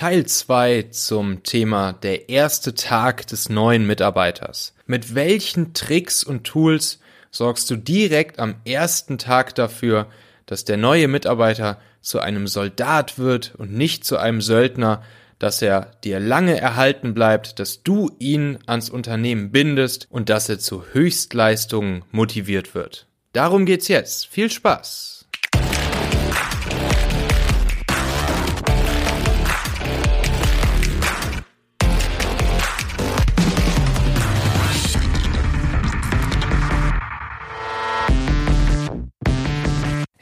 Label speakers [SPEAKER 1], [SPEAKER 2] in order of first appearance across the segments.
[SPEAKER 1] Teil 2 zum Thema der erste Tag des neuen Mitarbeiters. Mit welchen Tricks und Tools sorgst du direkt am ersten Tag dafür, dass der neue Mitarbeiter zu einem Soldat wird und nicht zu einem Söldner, dass er dir lange erhalten bleibt, dass du ihn ans Unternehmen bindest und dass er zu Höchstleistungen motiviert wird. Darum geht's jetzt. Viel Spaß!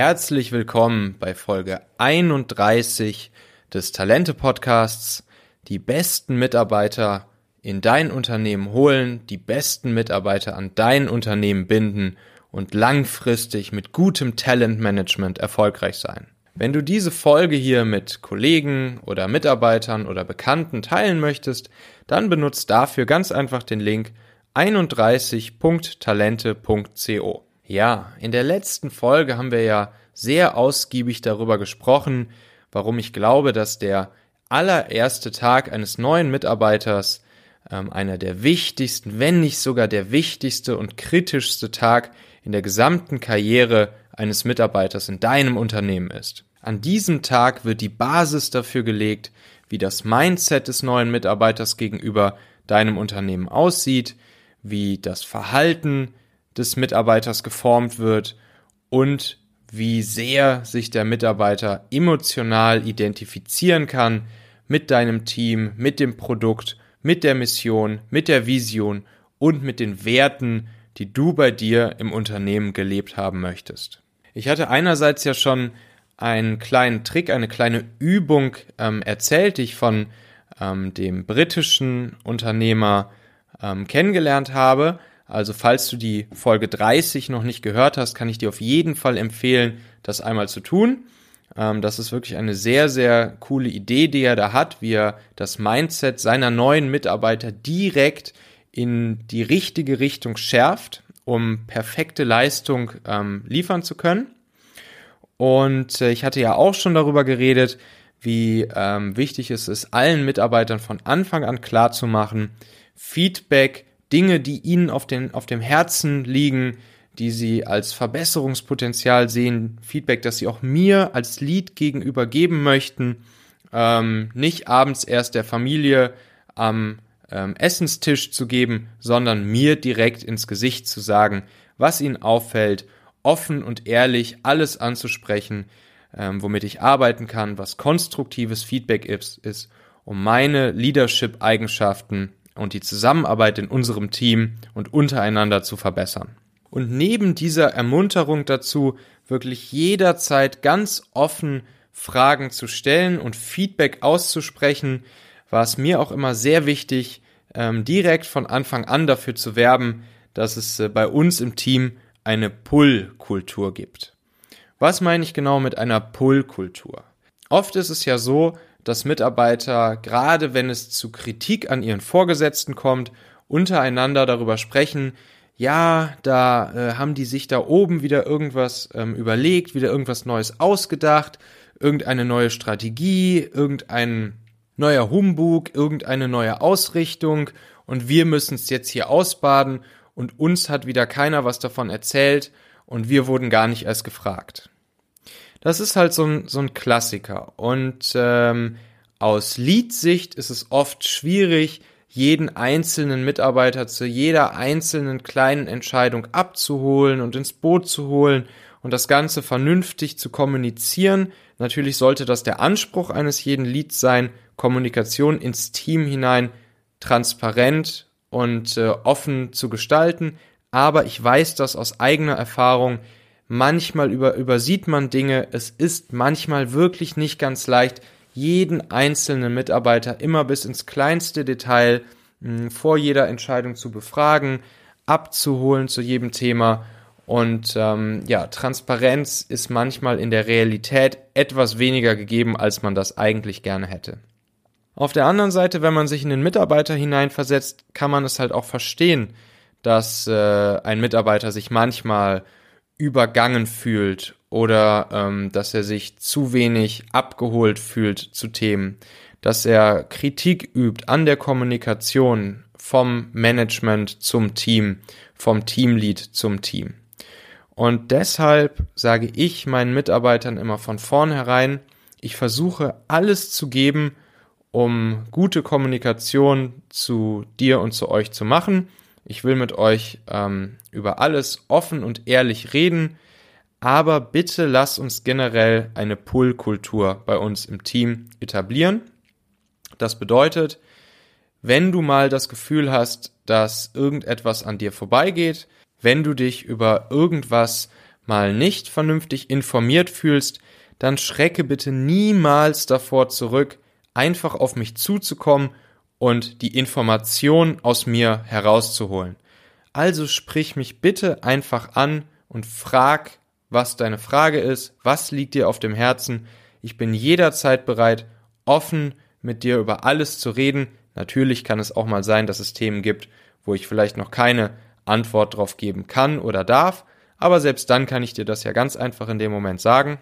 [SPEAKER 1] Herzlich willkommen bei Folge 31 des Talente Podcasts. Die besten Mitarbeiter in dein Unternehmen holen, die besten Mitarbeiter an dein Unternehmen binden und langfristig mit gutem Talentmanagement erfolgreich sein. Wenn du diese Folge hier mit Kollegen oder Mitarbeitern oder Bekannten teilen möchtest, dann benutzt dafür ganz einfach den Link 31.talente.co. Ja, in der letzten Folge haben wir ja sehr ausgiebig darüber gesprochen, warum ich glaube, dass der allererste Tag eines neuen Mitarbeiters ähm, einer der wichtigsten, wenn nicht sogar der wichtigste und kritischste Tag in der gesamten Karriere eines Mitarbeiters in deinem Unternehmen ist. An diesem Tag wird die Basis dafür gelegt, wie das Mindset des neuen Mitarbeiters gegenüber deinem Unternehmen aussieht, wie das Verhalten des Mitarbeiters geformt wird und wie sehr sich der Mitarbeiter emotional identifizieren kann mit deinem Team, mit dem Produkt, mit der Mission, mit der Vision und mit den Werten, die du bei dir im Unternehmen gelebt haben möchtest. Ich hatte einerseits ja schon einen kleinen Trick, eine kleine Übung ähm, erzählt, die ich von ähm, dem britischen Unternehmer ähm, kennengelernt habe. Also falls du die Folge 30 noch nicht gehört hast, kann ich dir auf jeden Fall empfehlen, das einmal zu tun. Ähm, das ist wirklich eine sehr, sehr coole Idee, die er da hat, wie er das Mindset seiner neuen Mitarbeiter direkt in die richtige Richtung schärft, um perfekte Leistung ähm, liefern zu können. Und äh, ich hatte ja auch schon darüber geredet, wie ähm, wichtig es ist, allen Mitarbeitern von Anfang an klar zu machen, Feedback Dinge, die ihnen auf, den, auf dem Herzen liegen, die sie als Verbesserungspotenzial sehen, Feedback, das sie auch mir als Lead gegenüber geben möchten, ähm, nicht abends erst der Familie am ähm, Essenstisch zu geben, sondern mir direkt ins Gesicht zu sagen, was ihnen auffällt, offen und ehrlich alles anzusprechen, ähm, womit ich arbeiten kann, was konstruktives Feedback ist, ist um meine Leadership-Eigenschaften und die Zusammenarbeit in unserem Team und untereinander zu verbessern. Und neben dieser Ermunterung dazu, wirklich jederzeit ganz offen Fragen zu stellen und Feedback auszusprechen, war es mir auch immer sehr wichtig, ähm, direkt von Anfang an dafür zu werben, dass es äh, bei uns im Team eine Pull-Kultur gibt. Was meine ich genau mit einer Pull-Kultur? Oft ist es ja so, dass Mitarbeiter, gerade wenn es zu Kritik an ihren Vorgesetzten kommt, untereinander darüber sprechen, ja, da äh, haben die sich da oben wieder irgendwas ähm, überlegt, wieder irgendwas Neues ausgedacht, irgendeine neue Strategie, irgendein neuer Humbug, irgendeine neue Ausrichtung und wir müssen es jetzt hier ausbaden und uns hat wieder keiner was davon erzählt und wir wurden gar nicht erst gefragt. Das ist halt so ein, so ein Klassiker. Und ähm, aus Lead-Sicht ist es oft schwierig, jeden einzelnen Mitarbeiter zu jeder einzelnen kleinen Entscheidung abzuholen und ins Boot zu holen und das Ganze vernünftig zu kommunizieren. Natürlich sollte das der Anspruch eines jeden Leads sein, Kommunikation ins Team hinein transparent und äh, offen zu gestalten. Aber ich weiß das aus eigener Erfahrung, manchmal über, übersieht man Dinge, es ist manchmal wirklich nicht ganz leicht, jeden einzelnen Mitarbeiter immer bis ins kleinste Detail mh, hm, vor jeder Entscheidung zu befragen, abzuholen zu jedem Thema. Und ähm, ja, Transparenz ist manchmal in der Realität etwas weniger gegeben, als man das eigentlich gerne hätte. Auf der anderen Seite, wenn man sich in den Mitarbeiter hineinversetzt, kann man es halt auch verstehen, dass äh, ein Mitarbeiter sich manchmal übergangen fühlt oder ähm, dass er sich zu wenig abgeholt fühlt zu Themen, dass er Kritik übt an der Kommunikation vom Management zum Team, vom Teamlead zum Team. Und deshalb sage ich meinen Mitarbeitern immer von vornherein, ich versuche alles zu geben, um gute Kommunikation zu dir und zu euch zu machen. Ich will mit euch ähm, über alles offen und ehrlich reden, aber bitte lass uns generell eine Pull-Kultur bei uns im Team etablieren. Das bedeutet, wenn du mal das Gefühl hast, dass irgendetwas an dir vorbeigeht, wenn du dich über irgendwas mal nicht vernünftig informiert fühlst, dann schrecke bitte niemals davor zurück, einfach auf mich zuzukommen und die Information aus mir herauszuholen. Also sprich mich bitte einfach an und frag, was deine Frage ist, was liegt dir auf dem Herzen. Ich bin jederzeit bereit, offen mit dir über alles zu reden. Natürlich kann es auch mal sein, dass es Themen gibt, wo ich vielleicht noch keine Antwort drauf geben kann oder darf, aber selbst dann kann ich dir das ja ganz einfach in dem Moment sagen.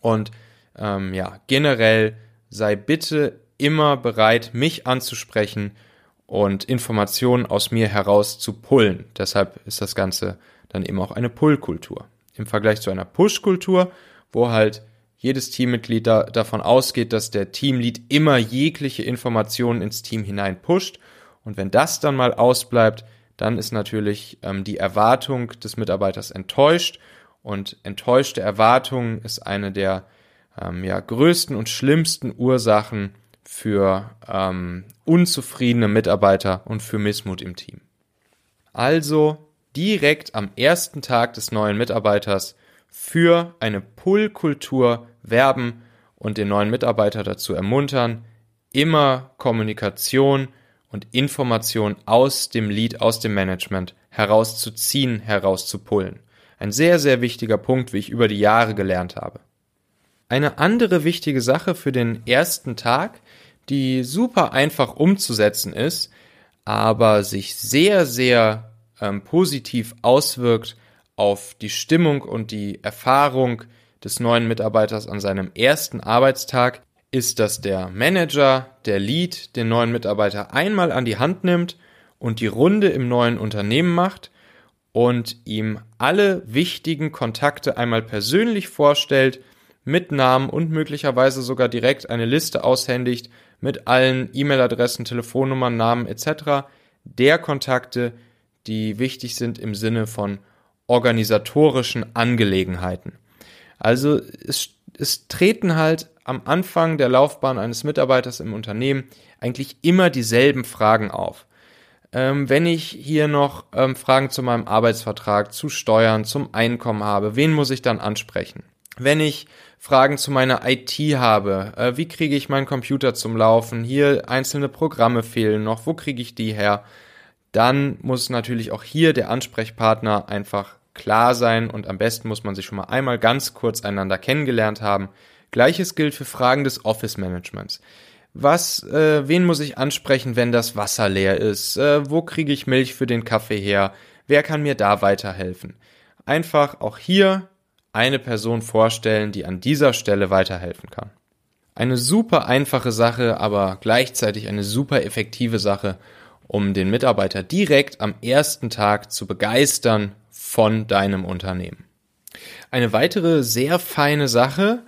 [SPEAKER 1] Und ähm, ja, generell sei bitte immer bereit, mich anzusprechen und Informationen aus mir heraus zu pullen. Deshalb ist das Ganze dann eben auch eine Pull-Kultur. Im Vergleich zu einer Push-Kultur, wo halt jedes Teammitglied da, davon ausgeht, dass der Teamlead immer jegliche Informationen ins Team hinein pusht. Und wenn das dann mal ausbleibt, dann ist natürlich ähm, die Erwartung des Mitarbeiters enttäuscht. Und enttäuschte Erwartung ist eine der ähm, ja, größten und schlimmsten Ursachen für ähm, unzufriedene Mitarbeiter und für Missmut im Team. Also direkt am ersten Tag des neuen Mitarbeiters für eine Pull-Kultur werben und den neuen Mitarbeiter dazu ermuntern, immer Kommunikation und Information aus dem Lead, aus dem Management herauszuziehen, herauszupullen. Ein sehr, sehr wichtiger Punkt, wie ich über die Jahre gelernt habe. Eine andere wichtige Sache für den ersten Tag, die super einfach umzusetzen ist, aber sich sehr, sehr ähm, positiv auswirkt auf die Stimmung und die Erfahrung des neuen Mitarbeiters an seinem ersten Arbeitstag ist, dass der Manager, der Lead, den neuen Mitarbeiter einmal an die Hand nimmt und die Runde im neuen Unternehmen macht und ihm alle wichtigen Kontakte einmal persönlich vorstellt, mit Namen und möglicherweise sogar direkt eine Liste aushändigt mit allen E-Mail-Adressen, Telefonnummern, Namen etc. der Kontakte, die wichtig sind im Sinne von organisatorischen Angelegenheiten. Also es, es treten halt am Anfang der Laufbahn eines Mitarbeiters im Unternehmen eigentlich immer dieselben Fragen auf. Ähm, wenn ich hier noch ähm, Fragen zu meinem Arbeitsvertrag, zu Steuern, zum Einkommen habe, wen muss ich dann ansprechen? Wenn ich Fragen zu meiner IT habe, äh, wie kriege ich meinen Computer zum Laufen, hier einzelne Programme fehlen noch, wo kriege ich die her? Dann muss natürlich auch hier der Ansprechpartner einfach klar sein und am besten muss man sich schon mal einmal ganz kurz einander kennengelernt haben. Gleiches gilt für Fragen des Office Managements. Was, äh, wen muss ich ansprechen, wenn das Wasser leer ist? Äh, wo kriege ich Milch für den Kaffee her? Wer kann mir da weiterhelfen? Einfach auch hier eine Person vorstellen, die an dieser Stelle weiterhelfen kann. Eine super einfache Sache, aber gleichzeitig eine super effektive Sache, um den Mitarbeiter direkt am ersten Tag zu begeistern von deinem Unternehmen. Eine weitere sehr feine Sache,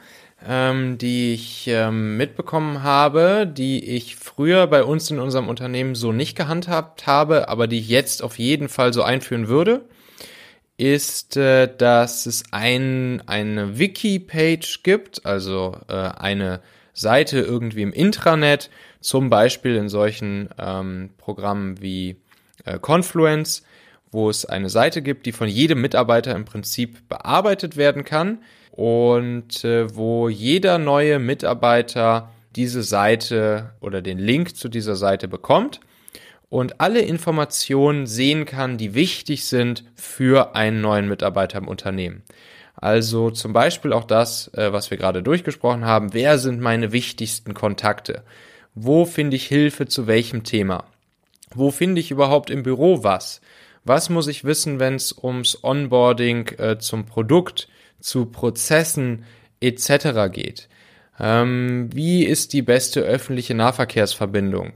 [SPEAKER 1] ähm, die ich ähm, mitbekommen habe, die ich früher bei uns in unserem Unternehmen so nicht gehandhabt habe, aber die ich jetzt auf jeden Fall so einführen würde, ist, äh, dass es ein, eine Wiki-Page gibt, also äh, eine Seite irgendwie im Intranet, zum Beispiel in solchen ähm, Programmen wie äh, Confluence, wo es eine Seite gibt, die von jedem Mitarbeiter im Prinzip bearbeitet werden kann und äh, wo jeder neue Mitarbeiter diese Seite oder den Link zu dieser Seite bekommt und alle Informationen sehen kann, die wichtig sind für einen neuen Mitarbeiter im Unternehmen. Also zum Beispiel auch das, äh, was wir gerade durchgesprochen haben. Wer sind meine wichtigsten Kontakte? Wo finde ich Hilfe zu welchem Thema? Wo finde ich überhaupt im Büro was? Was muss ich wissen, wenn es ums Onboarding äh, zum Produkt, zu Prozessen etc. geht. Ähm, wie ist die beste öffentliche Nahverkehrsverbindung?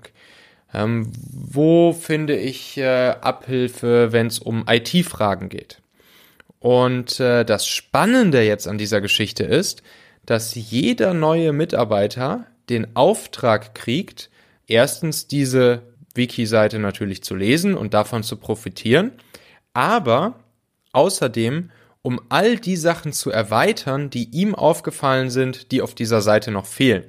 [SPEAKER 1] Ähm, wo finde ich äh, Abhilfe, wenn es um IT-Fragen geht? Und äh, das Spannende jetzt an dieser Geschichte ist, dass jeder neue Mitarbeiter den Auftrag kriegt, erstens diese Wiki-Seite natürlich zu lesen und davon zu profitieren, aber außerdem um all die Sachen zu erweitern, die ihm aufgefallen sind, die auf dieser Seite noch fehlen.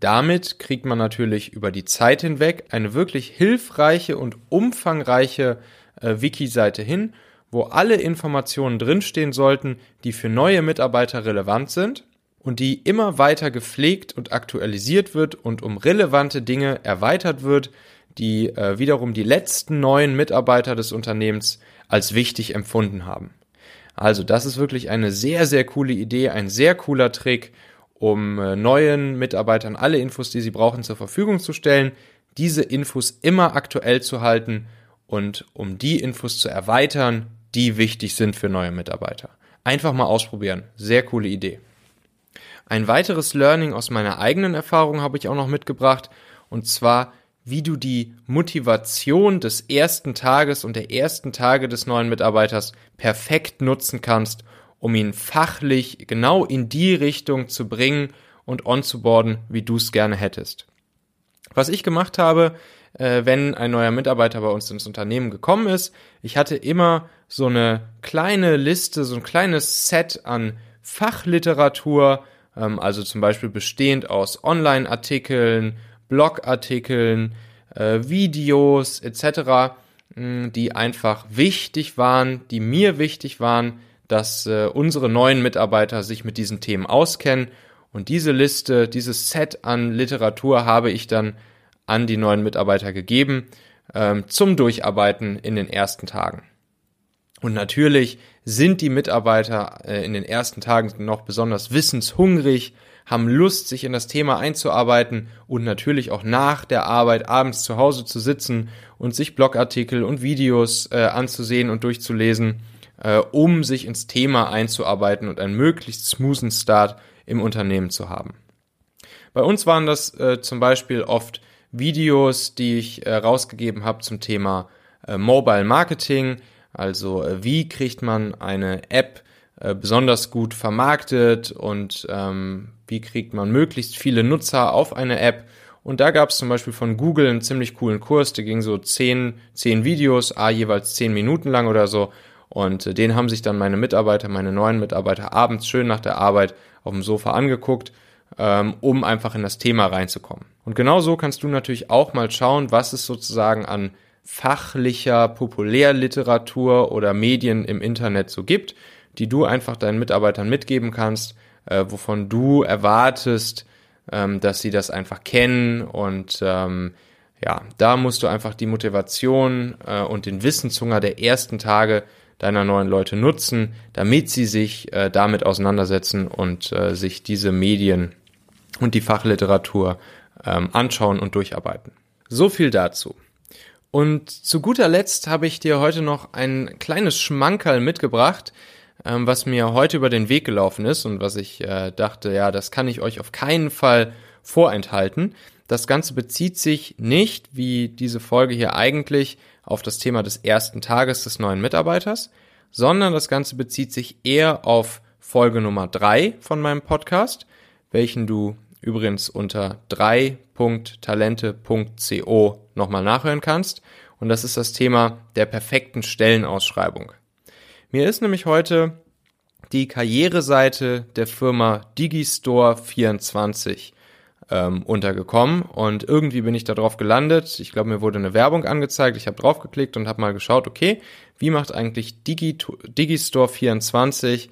[SPEAKER 1] Damit kriegt man natürlich über die Zeit hinweg eine wirklich hilfreiche und umfangreiche äh, Wiki-Seite hin, wo alle Informationen drinstehen sollten, die für neue Mitarbeiter relevant sind und die immer weiter gepflegt und aktualisiert wird und um relevante Dinge erweitert wird, die äh, wiederum die letzten neuen Mitarbeiter des Unternehmens als wichtig empfunden haben. Also das ist wirklich eine sehr, sehr coole Idee, ein sehr cooler Trick, um äh, neuen Mitarbeitern alle Infos, die sie brauchen, zur Verfügung zu stellen, diese Infos immer aktuell zu halten und um die Infos zu erweitern, die wichtig sind für neue Mitarbeiter. Einfach mal ausprobieren. Sehr coole Idee. Ein weiteres Learning aus meiner eigenen Erfahrung habe ich auch noch mitgebracht und zwar wie du die Motivation des ersten Tages und der ersten Tage des neuen Mitarbeiters perfekt nutzen kannst, um ihn fachlich genau in die Richtung zu bringen und onzuboarden, wie du es gerne hättest. Was ich gemacht habe, äh, wenn ein neuer Mitarbeiter bei uns ins Unternehmen gekommen ist, ich hatte immer so eine kleine Liste, so ein kleines Set an Fachliteratur, ähm, also zum Beispiel bestehend aus Online-Artikeln, Blogartikeln, äh, Videos etc., die einfach wichtig waren, die mir wichtig waren, dass äh, unsere neuen Mitarbeiter sich mit diesen Themen auskennen. Und diese Liste, dieses Set an Literatur habe ich dann an die neuen Mitarbeiter gegeben ähm, zum Durcharbeiten in den ersten Tagen. Und natürlich sind die Mitarbeiter äh, in den ersten Tagen noch besonders wissenshungrig, haben Lust, sich in das Thema einzuarbeiten und natürlich auch nach der Arbeit abends zu Hause zu sitzen und sich Blogartikel und Videos äh, anzusehen und durchzulesen, äh, um sich ins Thema einzuarbeiten und einen möglichst smoothen Start im Unternehmen zu haben. Bei uns waren das äh, zum Beispiel oft Videos, die ich äh, rausgegeben habe zum Thema äh, Mobile Marketing, also äh, wie kriegt man eine App äh, besonders gut vermarktet und ähm, wie kriegt man möglichst viele Nutzer auf eine App. Und da gab es zum Beispiel von Google einen ziemlich coolen Kurs, der ging so zehn, zehn Videos, a jeweils zehn Minuten lang oder so. Und äh, den haben sich dann meine Mitarbeiter, meine neuen Mitarbeiter abends schön nach der Arbeit auf dem Sofa angeguckt, ähm, um einfach in das Thema reinzukommen. Und genau so kannst du natürlich auch mal schauen, was es sozusagen an fachlicher Populärliteratur oder Medien im Internet so gibt, die du einfach deinen Mitarbeitern mitgeben kannst, äh, wovon du erwartest, ähm, dass sie das einfach kennen und ähm, ja, da musst du einfach die Motivation äh, und den Wissenshunger der ersten Tage deiner neuen Leute nutzen, damit sie sich äh, damit auseinandersetzen und äh, sich diese Medien und die Fachliteratur ähm, anschauen und durcharbeiten. So viel dazu. Und zu guter Letzt habe ich dir heute noch ein kleines Schmankerl mitgebracht, ähm, was mir heute über den Weg gelaufen ist und was ich äh, dachte, ja, das kann ich euch auf keinen Fall vorenthalten. Das Ganze bezieht sich nicht, wie diese Folge hier eigentlich, auf das Thema des ersten Tages des neuen Mitarbeiters, sondern das Ganze bezieht sich eher auf Folge Nummer drei von meinem Podcast, welchen du übrigens unter 3.talente.co nochmal nachhören kannst. Und das ist das Thema der perfekten Stellenausschreibung. Mir ist nämlich heute die Karriereseite der Firma Digistore24 ähm, untergekommen und irgendwie bin ich da gelandet. Ich glaube, mir wurde eine Werbung angezeigt. Ich habe draufgeklickt und habe mal geschaut, okay, wie macht eigentlich Digi Digistore24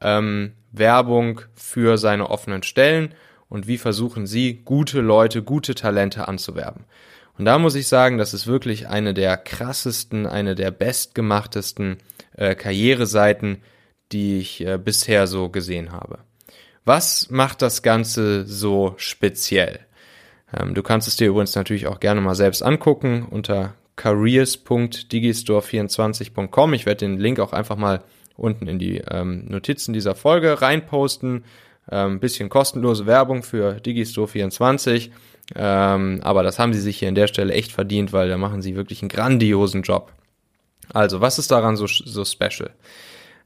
[SPEAKER 1] ähm, Werbung für seine offenen Stellen und wie versuchen sie, gute Leute, gute Talente anzuwerben. Und da muss ich sagen, das ist wirklich eine der krassesten, eine der bestgemachtesten äh, Karriereseiten, die ich äh, bisher so gesehen habe. Was macht das Ganze so speziell? Ähm, du kannst es dir übrigens natürlich auch gerne mal selbst angucken unter careers.digistore24.com. Ich werde den Link auch einfach mal unten in die ähm, Notizen dieser Folge reinposten. Ähm, bisschen kostenlose Werbung für Digistore24. Ähm, aber das haben sie sich hier an der Stelle echt verdient, weil da machen sie wirklich einen grandiosen Job. Also, was ist daran so, so special?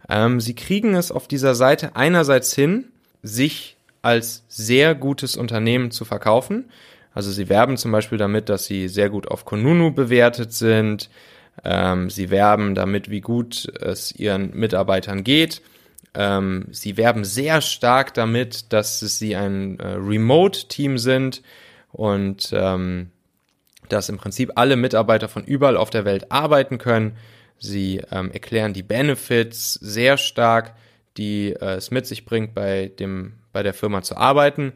[SPEAKER 1] Ähm, sie kriegen es auf dieser Seite einerseits hin, sich als sehr gutes Unternehmen zu verkaufen. Also sie werben zum Beispiel damit, dass sie sehr gut auf Konunu bewertet sind. Ähm, sie werben damit, wie gut es ihren Mitarbeitern geht. Ähm, sie werben sehr stark damit, dass sie ein äh, Remote-Team sind und ähm, dass im Prinzip alle Mitarbeiter von überall auf der Welt arbeiten können. Sie ähm, erklären die Benefits sehr stark, die äh, es mit sich bringt, bei dem bei der Firma zu arbeiten.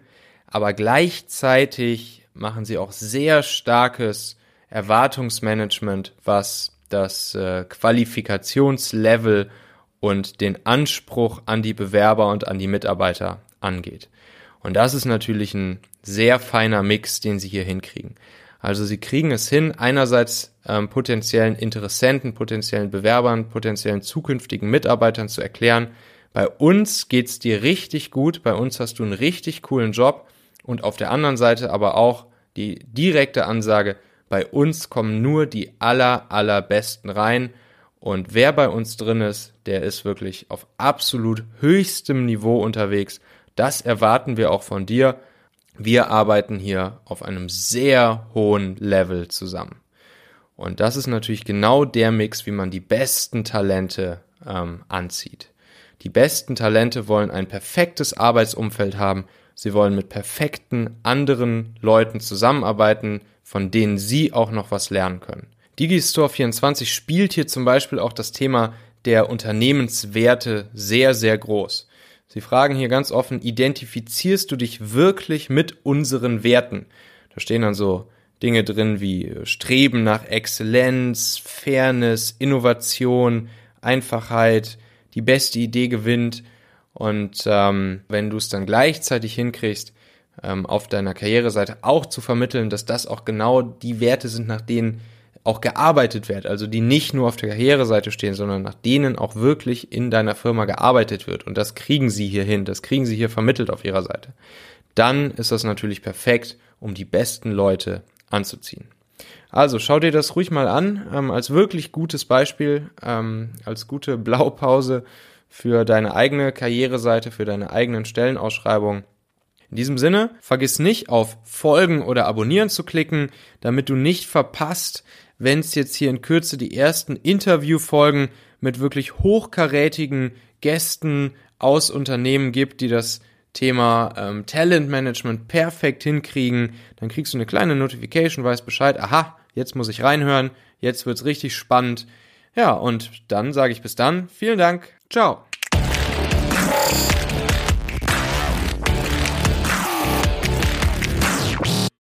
[SPEAKER 1] Aber gleichzeitig machen sie auch sehr starkes Erwartungsmanagement, was das äh, Qualifikationslevel und den Anspruch an die Bewerber und an die Mitarbeiter angeht. Und das ist natürlich ein sehr feiner Mix, den sie hier hinkriegen. Also sie kriegen es hin, einerseits ähm, potenziellen Interessenten, potenziellen Bewerbern, potenziellen zukünftigen Mitarbeitern zu erklären, bei uns geht's dir richtig gut, bei uns hast du einen richtig coolen Job und auf der anderen Seite aber auch die direkte Ansage, bei uns kommen nur die aller, allerbesten rein und wer bei uns drin ist, der ist wirklich auf absolut höchstem Niveau unterwegs. Das erwarten wir auch von dir. Wir arbeiten hier auf einem sehr hohen Level zusammen. Und das ist natürlich genau der Mix, wie man die besten Talente ähm, anzieht. Die besten Talente wollen ein perfektes Arbeitsumfeld haben. Sie wollen mit perfekten anderen Leuten zusammenarbeiten, von denen sie auch noch was lernen können. Digistore 24 spielt hier zum Beispiel auch das Thema der Unternehmenswerte sehr, sehr groß. Sie fragen hier ganz offen, identifizierst du dich wirklich mit unseren Werten? Da stehen dann so Dinge drin wie Streben nach Exzellenz, Fairness, Innovation, Einfachheit, die beste Idee gewinnt. Und ähm, wenn du es dann gleichzeitig hinkriegst, ähm, auf deiner Karriereseite auch zu vermitteln, dass das auch genau die Werte sind, nach denen auch gearbeitet wird, also die nicht nur auf der Karriereseite stehen, sondern nach denen auch wirklich in deiner Firma gearbeitet wird. Und das kriegen sie hier hin, das kriegen sie hier vermittelt auf ihrer Seite. Dann ist das natürlich perfekt, um die besten Leute anzuziehen. Also schau dir das ruhig mal an, ähm, als wirklich gutes Beispiel, ähm, als gute Blaupause für deine eigene Karriereseite, für deine eigenen Stellenausschreibungen. In diesem Sinne, vergiss nicht auf Folgen oder Abonnieren zu klicken, damit du nicht verpasst, wenn es jetzt hier in Kürze die ersten Interviewfolgen mit wirklich hochkarätigen Gästen aus Unternehmen gibt, die das Thema ähm, Talentmanagement perfekt hinkriegen, dann kriegst du eine kleine Notification, weißt Bescheid, aha, jetzt muss ich reinhören, jetzt wird's richtig spannend. Ja, und dann sage ich bis dann, vielen Dank, ciao.